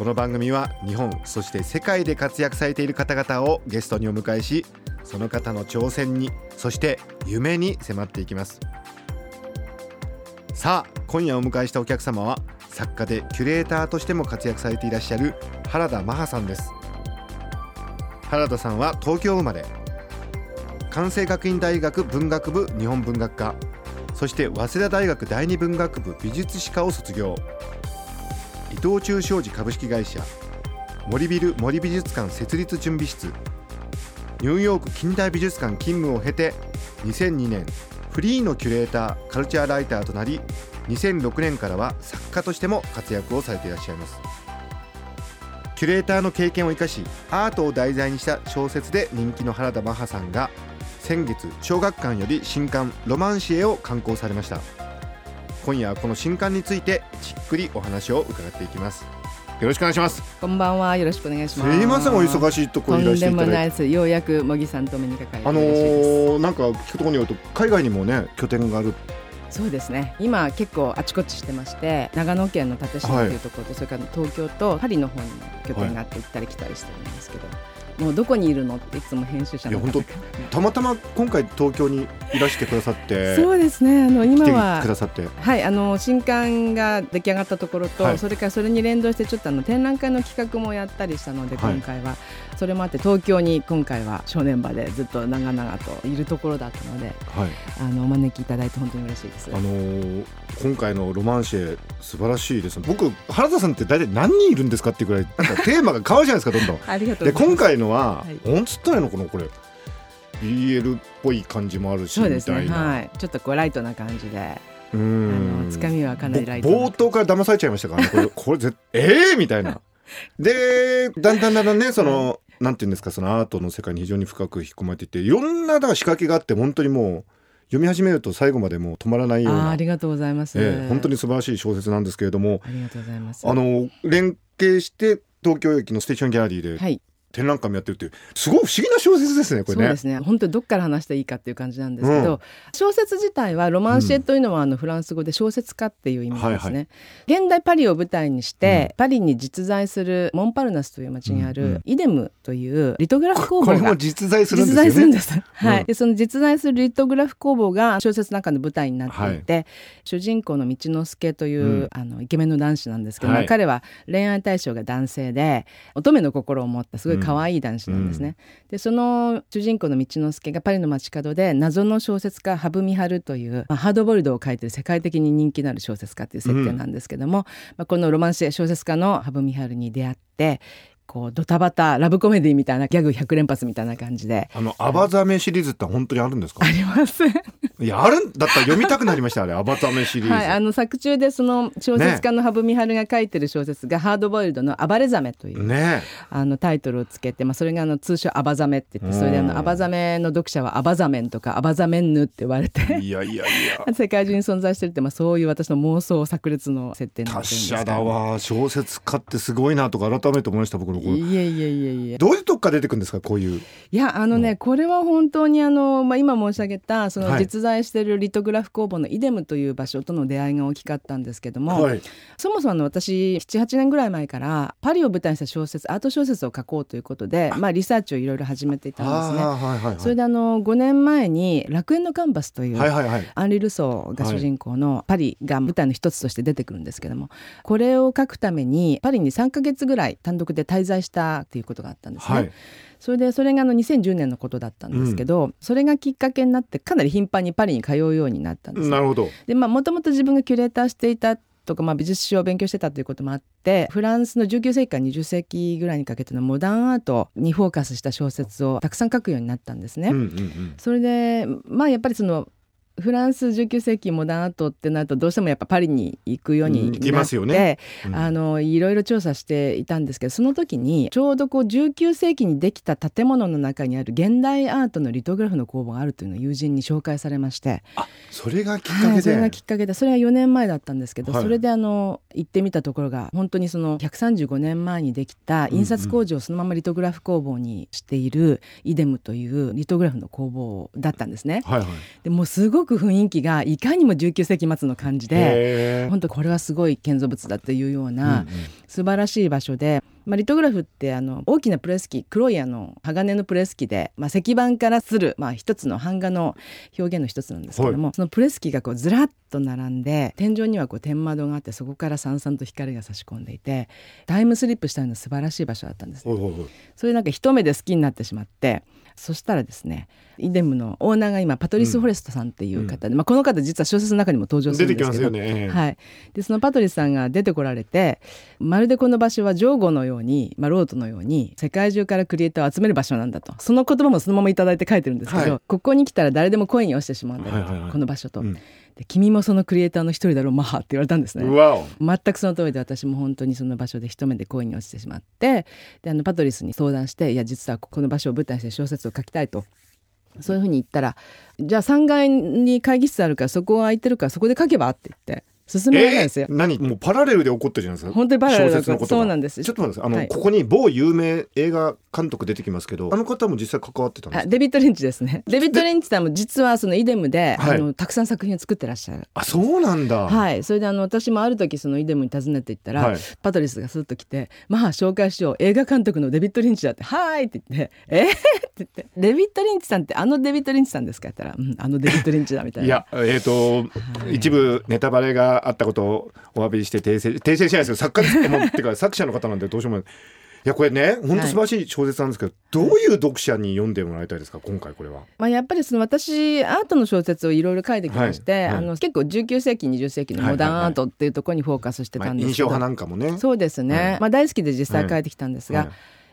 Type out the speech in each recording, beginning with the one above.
この番組は日本そして世界で活躍されている方々をゲストにお迎えしその方の挑戦にそして夢に迫っていきます。さあ今夜お迎えしたお客様は作家でキュレーターとしても活躍されていらっしゃる原田マハさんです。原田さんは東京生まれ関西学院大学文学部日本文学科そして早稲田大学第二文学部美術史科を卒業。伊藤忠商事株式会社森ビル森美術館設立準備室ニューヨーク近代美術館勤務を経て2002年フリーのキュレーターカルチャーライターとなり2006年からは作家としても活躍をされていらっしゃいます。キュレーターの経験を生かしアートを題材にした小説で人気の原田マハさんが先月小学館より新刊「ロマンシエ」を刊行されました。今夜はこの新刊についてじっくりお話を伺っていきます。よろしくお願いします。こんばんは。よろしくお願いします。すいませんお忙しいところいらして。いただいてようやく茂木さんと目にかかりあのー、なんか聞くところによると海外にもね拠点があるそうですね。今結構あちこちしてまして長野県の立島というところと、はい、それから東京とパリの方にも拠点があって行ったり来たりしてるんですけど、はいもうどこにいるのっていつも編集者の方が。たまたま今回東京にいらしてくださってそうですね。あの今はくださって。はいあの新刊が出来上がったところと、はい、それからそれに連動してちょっとあの展覧会の企画もやったりしたので今回は、はい、それもあって東京に今回は正念場でずっと長々といるところだったので、はい、あのお招きいただいて本当に嬉しいです。あのー、今回のロマンシェ素晴らしいです。僕原田さんって大体何人いるんですかっていうくらいテーマが変わるじゃないですかどんどん。ありがとうで今回のは、はい、なんつったらいいのかなこれ。BL っぽい感じもあるしそうですね。はい。ちょっとこうライトな感じで。うん。つかみはかなりライト冒頭から騙されちゃいましたからね。これ これぜええー、みたいな。でだんだんだんだんねその、うん、なんていうんですかそのアートの世界に非常に深く引き込まれていていろんなだから仕掛けがあって本当にもう読み始めると最後までもう止まらないような。ありがとうございます、えー、本当に素晴らしい小説なんですけれども。ありがとうございます。あの連携して東京駅のステーションギャラリーで、はい、展覧会もやってるっていうすごい不思議な小説ですねこれね。そうですね本当にどっから話していいかっていう感じなんですけど、うん、小説自体はロマンシエというのはあのフランス語で小説家っていう意味ですね。はいはい、現代パリを舞台にして、うん、パリに実在するモンパルナスという町にあるイデムというリトグラフ工房がこれも実在するんですよね。実在するんです。はい。でその実在するリトグラフ工房が小説の中の舞台になっていて、はい、主人公の道之助という、うん、あのイケメンの男子なんですけど、はい、彼は恋愛対象が男性で乙女の心を持ったすごい可愛い男子なんです。んですね。でその主人公の道之助がパリの街角で謎の小説家羽生美春という、まあ、ハードボイルドを書いてる世界的に人気のある小説家っていう設定なんですけども、うん、まあ、このロマンシ小説家の羽生美春に出会ってこうドタバタラブコメディみたいなギャグ100連発みたいな感じで。あのアバザメシリーズって本当にあるんですか？あります。いやあるんだったら読みたくなりましたあれ。アバザメシリーズ、はい、あの作中でその小説家の羽生美春が書いてる小説が、ね、ハードボイルドの暴れザメという、ね、あのタイトルをつけて、まあ、それがあの通称アバザメって言ってそれであのアバザメの読者はアバザメンとかアバザメンヌって言われていやいやいや。世界中に存在してるって、まあ、そういう私の妄想炸裂の設定なんです達者だわ。小説家ってすごいなとか改めて思いました僕のいえいえいえいえいえ。どういうとこから出てくるんですかこういういやあのねこれは本当にあの、まあ、今申し上げたその実在しているリトグラフ工房のイデムという場所との出会いが大きかったんですけども、はい、そもそもの私78年ぐらい前からパリを舞台にした小説アート小説を書こうということで、まあ、リサーチをいろいろ始めていたんですね。はいはいはい、それであの5年前に「楽園のカンバス」という、はいはいはい、アンリ・ルソーが主人公のパリが舞台の一つとして出てくるんですけどもこれを書くためにパリに3か月ぐらい単独で滞在したっていうことがあったんですね。はい、それでそれがあの2010年のことだったんですけど、うん、それがきっかけになってかなり頻繁にパリに通うようになったんです、なるほど。でまあもともと自分がキュレーターしていたとか、まあ、美術史を勉強してたということもあってフランスの19世紀から20世紀ぐらいにかけてのモダンアートにフォーカスした小説をたくさん書くようになったんですね。うんうんうん、それでまあやっぱりそのフランス19世紀モダンアートってなるとどうしてもやっぱパリに行くようになって、うんますよね、うん、あのいろいろ調査していたんですけどその時にちょうどこう19世紀にできた建物の中にある現代アートのリトグラフの工房があるというのを友人に紹介されましてあそれがきっかけで、はい、それがきっかけでそれは4年前だったんですけど、はい、それであの行ってみたところが本当にその135年前にできた印刷工事をそのままリトグラフ工房にしているイデムというリトグラフの工房だったんですね。はいはい、でもすごく雰囲気がいかにも19世紀末の感じで本当これはすごい建造物だっていうような素晴らしい場所で。まあ、リトグラフってあの大きなプレス機黒いあの鋼のプレス機で、まあ、石板からする、まあ、一つの版画の表現の一つなんですけども、はい、そのプレス機がこうずらっと並んで天井にはこう天窓があってそこからさんさんと光が差し込んでいてタイムスリップしたような素晴らしい場所だったんです、ね、それなんか一目で好きになってしまってそしたらですねイデムのオーナーが今パトリス・フォレストさんっていう方で、うん、まあ、この方実は小説の中にも登場するんですけど、ね、はい、でそのパトリスさんが出てこられてまるでこの場所は上後のように、まあ、ロートのように世界中からクリエイターを集める場所なんだと。その言葉もそのまま頂いて書いてるんですけど、はい、ここに来たら誰でも声に落ちてしまうんだ、はいはいはい、この場所と。うん。で君もそのクリエイターの一人だろうマハって言われたんですね。全くその通りで私も本当にその場所で一目で恋に落ちてしまってであのパトリスに相談していや実はここの場所を舞台にして小説を書きたいと。そういうふうに言ったらじゃあ3階に会議室あるからそこが空いてるからそこで書けばって言って進められないんですよ。えー、何？もうパラレルで起こってるじゃないですか？本当にパラレルでそうなんです。ちょっと待ってあの、はい、ここに某有名映画監督出てきますけど、あの方も実際関わってたんですデビッド・リンチですね。デビッド・リンチさんも実はそのイデムで、はい、あのたくさん作品を作ってらっしゃる。あ、そうなんだ。はい。それであの私もある時そのイデムに訪ねていったら、はい、パトリスがスッと来て、まあ紹介しよう映画監督のデビッド・リンチだって、はいって言って、えー、って言って、デビッド・リンチさんってあのデビッド・リンチさんですか？って言ったら、うん、あのデビッド・リンチだみたいな。いや、えっ、ー、と、はい、一部ネタバレがあったことをお詫びして訂正訂正しないですけど作家もってか作者の方なんでどうしようもない。いやこれね本当素晴らしい小説なんですけど、はい、どういう読者に読んでもらいたいですか？今回これは。まあやっぱりその私アートの小説をいろいろ書いてきまして、はい。はい、あの結構19世紀20世紀のモダンアートっていうところにフォーカスしてたんですけど、まあ、印象派なんかもね。そうですね。まあ大好きで実際書いてきたんですが、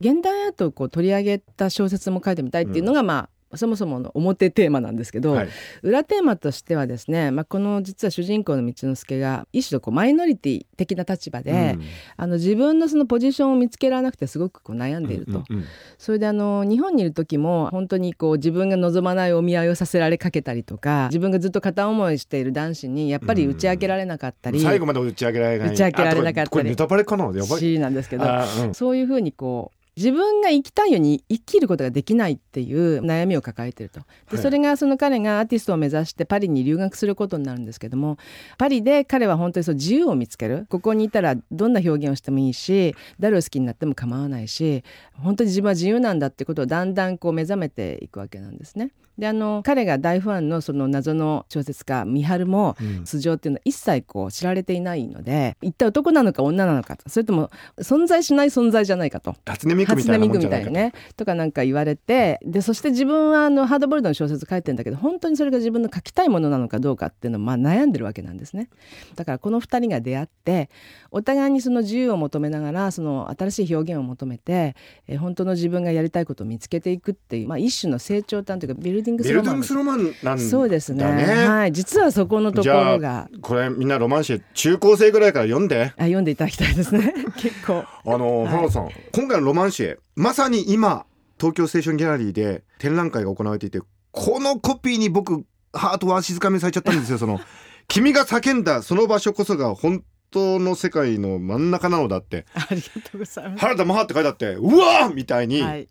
現代アートをこう取り上げた小説も書いてみたいっていうのが、まあそもそもの表テーマなんですけど、はい、裏テーマとしてはですね、まあ、この実は主人公の道之助が一種のこうマイノリティ的な立場で、うん、あの自分のそのポジションを見つけられなくてすごくこう悩んでいると、うんうんうん、それであの日本にいる時も本当にこう自分が望まないお見合いをさせられかけたりとか自分がずっと片思いしている男子にやっぱり打ち明けられなかったり、うん、最後まで打ち明けられない。打ち明けられなかったりこれネタバレかな？やばい。なんですけど、うん、そういうふうにこう自分が生きたいように生きることができないっていう悩みを抱えてると。でそれがその彼がアーティストを目指してパリに留学することになるんですけどもパリで彼は本当にそう自由を見つける。ここにいたらどんな表現をしてもいいし誰を好きになっても構わないし本当に自分は自由なんだってことをだんだんこう目覚めていくわけなんですね。であの彼が大ファンのその謎の小説家三春も素性っていうのは一切こう知られていないので、一体男なのか女なのかそれとも存在しない存在じゃないかと。初音ミクみたいなもんじゃないかねとかなんか言われてでそして自分はあのハードボイルドの小説書いてるんだけど本当にそれが自分の書きたいものなのかどうかっていうのをまあ悩んでるわけなんですね。だからこの2人が出会ってお互いにその自由を求めながらその新しい表現を求めて、え本当の自分がやりたいことを見つけていくっていう、まあ、一種の成長端というかビルディングスロマンスロマンなんだ、ね、そうですね。はい。実はそこのところが。これみんなロマンシ中高生ぐらいから読んで。あ読んでいただきたいですね。結構。あの原田さん、今回のロマンシエまさに今東京ステーションギャラリーで展覧会が行われていてこのコピーに僕ハートは静かめされちゃったんですよ。その 君が叫んだその場所こそが本当の世界の真ん中なのだって。ありがとうございます。原田マハって書いてあってうわみたいに、はい、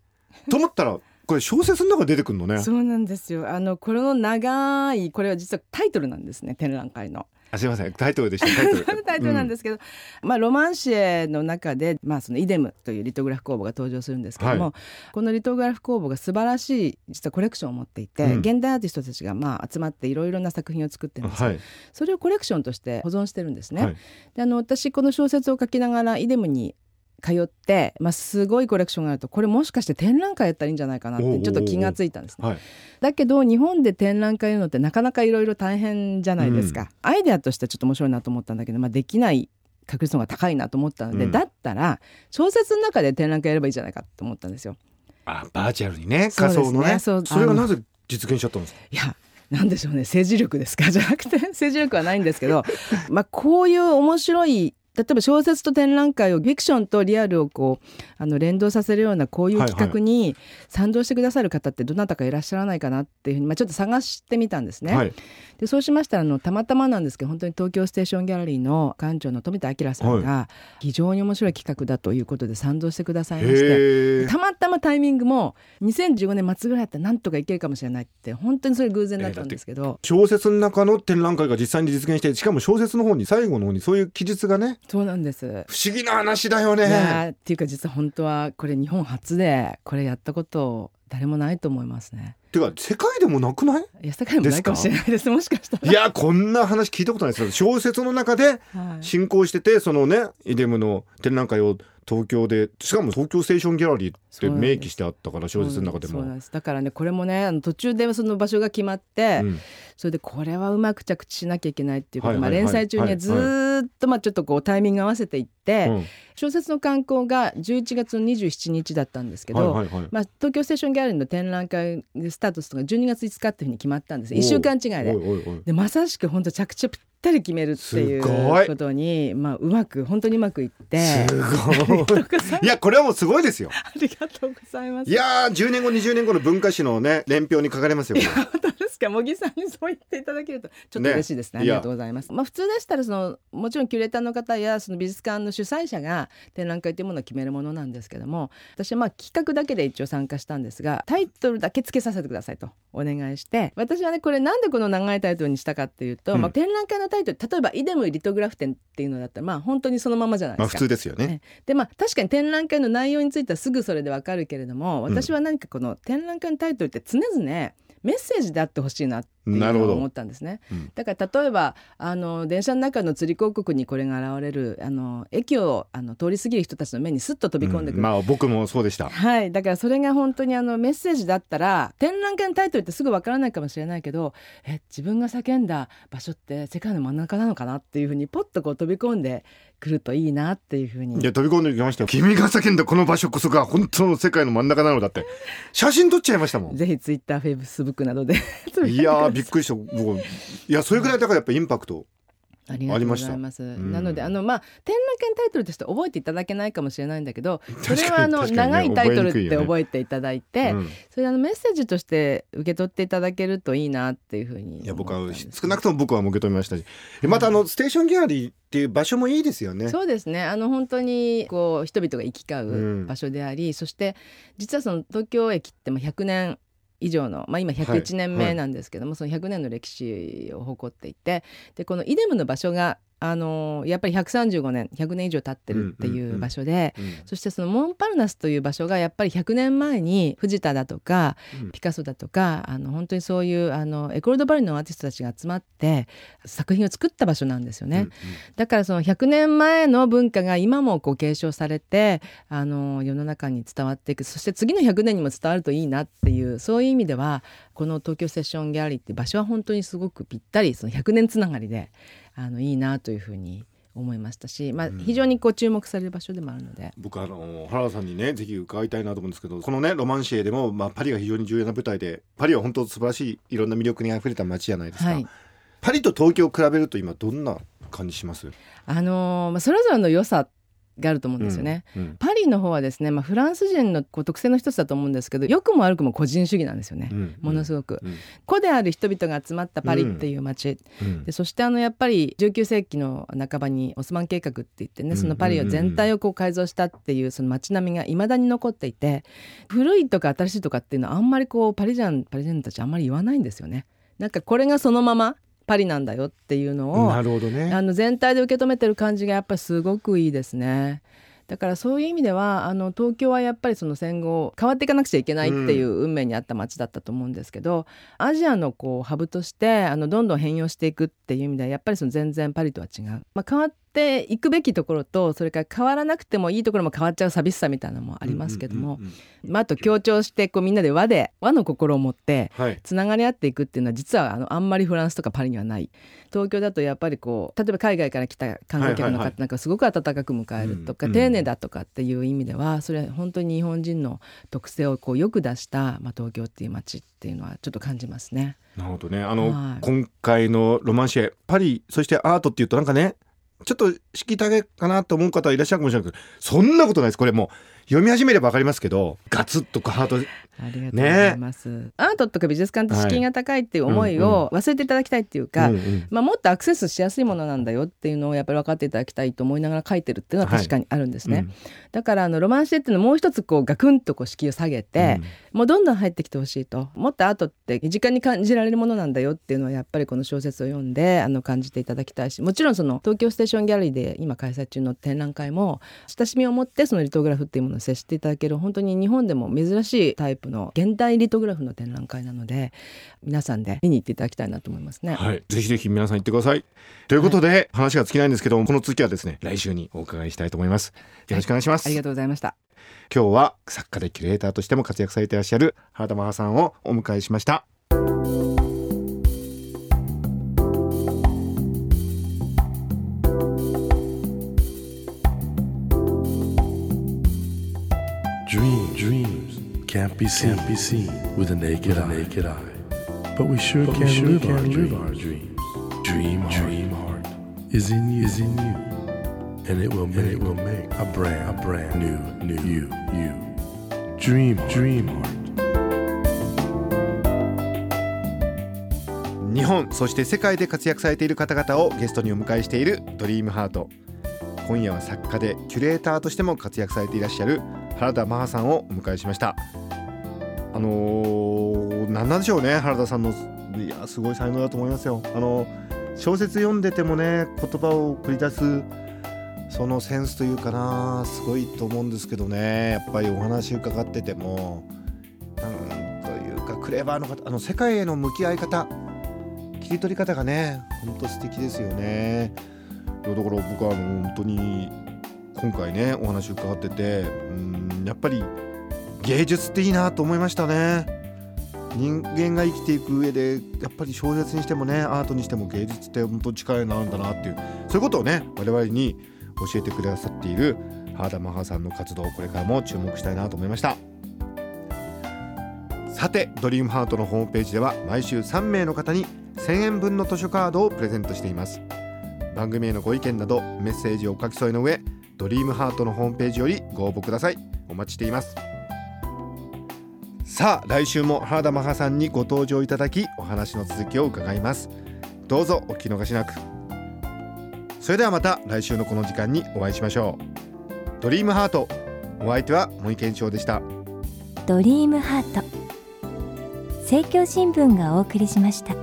と思ったらこれ小説の中出てくるのね。そうなんですよ。あのこれの長いこれは実はタイトルなんですね展覧会の。あすみません。タイトルでした。タイトル。タイトルなんですけど、うん、まあロマンシエの中でまあそのイデムというリトグラフ工房が登場するんですけども、はい、このリトグラフ工房が素晴らしい実はコレクションを持っていて、うん、現代アーティストたちがまあ集まっていろいろな作品を作ってるんです、はい、それをコレクションとして保存してるんですね。はい、であの私この小説を書きながらイデムに通って、まあ、すごいコレクションがあるとこれもしかして展覧会やったらいいんじゃないかなってちょっと気がついたんですね。はい、だけど日本で展覧会やるのってなかなかいろいろ大変じゃないですか、うん、アイデアとしてはちょっと面白いなと思ったんだけど、まあ、できない確率の方が高いなと思ったので、うん、だったら小説の中で展覧会やればいいじゃないかと思ったんですよ。あバーチャルにね仮想のね。それはなぜ実現しちゃったんですか？いやなんでしょうね。政治力ですか？じゃなくて政治力はないんですけどまあこういう面白い例えば小説と展覧会をフィクションとリアルをこうあの連動させるようなこういう企画に賛同してくださる方ってどなたかいらっしゃらないかなっていうふうに、まあ、ちょっと探してみたんですね。はい、でそうしましたらあのたまたまなんですけど本当に東京ステーションギャラリーの館長の富田明さんが非常に面白い企画だということで賛同してくださいましてたまたまタイミングも2015年末ぐらいだったらなんとかいけるかもしれないって本当にそれ偶然だったんですけど、小説の中の展覧会が実際に実現してしかも小説の方に最後の方にそういう記述がねそうなんです。不思議な話だよね。っていうか実は本当はこれ日本初でこれやったこと誰もないと思いますね。てか世界でもなくない？いや世界でもないかもしれないです。もしかしたら。いやこんな話聞いたことないです。小説の中で進行してて、はい、そのねイデムの展覧会を東京でしかも東京ステーションギャラリーって明記してあったから小説の中でも。だからねこれもねあの途中でその場所が決まって、うん、それでこれはうまく着地しなきゃいけないっていうこと、まあ、連載中にはずっとまあちょっとこうタイミング合わせていって、うん、小説の観光が11月の27日だったんですけど、はいはいはい、まあ、東京ステーションギャラリーの展覧会スタートするのが12月5日っていうふうに決まったんです。1週間違いで。でまさしく本当着地ぴったり決めるっていうことにまあうまく本当にうまくいって。すごい。いやこれはもうすごいですよ。ありがとうございます。いやー10年後20年後の文化史のね年表に書かれますよか茂木さんにそう言っていただけるとちょっと嬉しいですね、ね、ありがとうございます。まあ普通でしたらそのもちろんキュレーターの方やその美術館の主催者が展覧会というものを決めるものなんですけども私はまあ企画だけで一応参加したんですがタイトルだけつけさせてくださいとお願いして。私はねこれなんでこの長いタイトルにしたかっていうと、うん、まあ、展覧会のタイトル例えば「イデムリトグラフ展」っていうのだったらまあ本当にそのままじゃないですか。まあ、普通ですよね。でまあ確かに展覧会の内容についてはすぐそれでわかるけれども私は何かこの展覧会のタイトルって常々メッセージであってほしいなって思ったんですね、うん、だから例えばあの電車の中の釣り広告にこれが現れるあの駅をあの通り過ぎる人たちの目にスッと飛び込んでくる、うん、まあ僕もそうでした。はい。だからそれが本当にあのメッセージだったら展覧会のタイトルってすぐわからないかもしれないけどえ自分が叫んだ場所って世界の真ん中なのかなっていうふうにポッとこう飛び込んで来るといいなっていうふうに。いや飛び込んできましたよ。君が叫んだ。この場所こそが本当の世界の真ん中なのだって。写真撮っちゃいましたもん。ぜひツイッターフェイスブックなどで。いやびっくりした。僕いやそれぐらいだからやっぱインパクトありがとうございます。なのであのまあ展覧会のタイトルとして覚えていただけないかもしれないんだけど、それはあの、ね、長いタイトルって覚えていただいて、うん、それあのメッセージとして受け取っていただけるといいなっていうふうにいや僕は少なくとも僕は受け止めましたし、またあのステーションギャラリーっていう場所もいいですよね。そうですね。あの本当にこう人々が行き交う場所であり、うん、そして実はその東京駅ってまあ100年以上の、まあ、今101年目なんですけども、はいはい、その100年の歴史を誇っていてでこのイデムの場所があのやっぱり135年100年以上経ってるっていう場所で、そしてそのモンパルナスという場所がやっぱり100年前に藤田だとか、うん、ピカソだとかあの本当にそういうあのエコール・ド・バリのアーティストたちが集まって作品を作った場所なんですよね。うんうん、だからその100年前の文化が今もこう継承されてあの世の中に伝わっていく。そして次の100年にも伝わるといいなっていうそういう意味ではこの東京セッションギャラリーって場所は本当にすごくぴったりその100年つながりであのいいなというふうに思いましたし、まあ、非常にこう注目される場所でもあるので、うん、僕あの原田さんにねぜひ伺いたいなと思うんですけどこのねロマンシエでも、まあ、パリが非常に重要な舞台でパリは本当素晴らしいいろんな魅力にあふれた街じゃないですか、はい、パリと東京を比べると今どんな感じしますあのー、それぞれの良さがあると思うんですよね、うんうん、パリの方はですね、まあ、フランス人のこう特性の一つだと思うんですけど良くも悪くも個人主義なんですよね、うん、ものすごく、個である人々が集まったパリっていう街、でそしてあのやっぱり19世紀の半ばにオスマン計画って言ってねそのパリを全体をこう改造したっていうその街並みがいまだに残っていて古いとか新しいとかっていうのはあんまりこうパリジャンパリジャンたちあんまり言わないんですよね。なんかこれがそのままパリなんだよっていうのをなるほど、ね、あの全体で受け止めてる感じがやっぱりすごくいいですね。だからそういう意味ではあの東京はやっぱりその戦後変わっていかなくちゃいけないっていう運命にあった街だったと思うんですけど、うん、アジアのこうハブとしてあのどんどん変容していくっていう意味ではやっぱりその全然パリとは違う、まあ、変わっっていくべきところとそれから変わらなくてもいいところも変わっちゃう寂しさみたいなのもありますけども、まあ、あと強調してこうみんなで和で和の心を持ってつながり合っていくっていうのは実はあのあんまりフランスとかパリにはない。東京だとやっぱりこう例えば海外から来た観光客の方なんかすごく温かく迎えるとか、丁寧だとかっていう意味ではそれは本当に日本人の特性をこうよく出した、まあ、東京っていう街っていうのはちょっと感じますね。なるほどね。あの、はい、今回のロマンシェパリそしてアートっていうとなんかねちょっとしきたげかなと思う方いらっしゃるかもしれないけどそんなことないです。これもう読み始めれば分かりますけどガツッとハート。ありがとうございます、ね、アートとか美術館って敷居が高いっていう思いを忘れていただきたいっていうか、まあ、もっとアクセスしやすいものなんだよっていうのをやっぱり分かっていただきたいと思いながら書いてるっていうのは確かにあるんですね、はいうん、だからあのロマンシェっていうのもう一つこうガクンとこう敷居を下げて、うん、もうどんどん入ってきてほしいと。もっとアートって身近に感じられるものなんだよっていうのはやっぱりこの小説を読んであの感じていただきたいしもちろんその東京ステーションギャラリーで今開催中の展覧会も親しみを持ってそのリトグラフっていうものを接していただける本当に日本でも珍しいタイプの現代リトグラフの展覧会なので皆さんで見に行っていただきたいなと思いますね。はい、ぜひぜひ皆さん行ってください。ということで、はい、話が尽きないんですけどこの続きはですね来週にお伺いしたいと思います。よろしくお願いします。はい、ありがとうございました。今日は作家でキュレーターとしても活躍されていらっしゃる原田真帆さんをお迎えしました。Can't be seen, can't be seen with a naked, with a naked eye. eye. But we sure but can, we sure live, can our live our dreams. Dream, dream heart, is in you, is in you, and it will make, it will make a brand, a brand new, new you, you. Dream, heart, dream heart. 日本そして世界で活躍されている方々をゲストにお迎えしているドリームハート今夜は作家でキュレーターとしても活躍されていらっしゃる原田真帆さんをお迎えしました。あのー、何なんでしょうね原田さんのいやすごい才能だと思いますよ。あの小説読んでてもね言葉を繰り出すそのセンスというかなすごいと思うんですけどね。やっぱりお話伺っててもなんというかクレバーの方あの世界への向き合い方切り取り方がねほんと素敵ですよね。だから僕はあの本当に今回ねお話伺っててうんやっぱり芸術っていいなと思いましたね。人間が生きていく上でやっぱり小説にしてもねアートにしても芸術って本当力になるんだなっていうそういうことをね我々に教えてくださっている原田マハさんの活動これからも注目したいなと思いました。さてドリームハートのホームページでは毎週3名の方に1000円分の図書カードをプレゼントしています。番組へのご意見などメッセージを書き添えの上ドリームハートのホームページよりご応募ください。お待ちしています。さあ来週も原田マハさんにご登場いただきお話の続きを伺います。どうぞお聞き逃しなく。それではまた来週のこの時間にお会いしましょう。ドリームハート。お相手は森健翔でした。ドリームハート。政教新聞がお送りしました。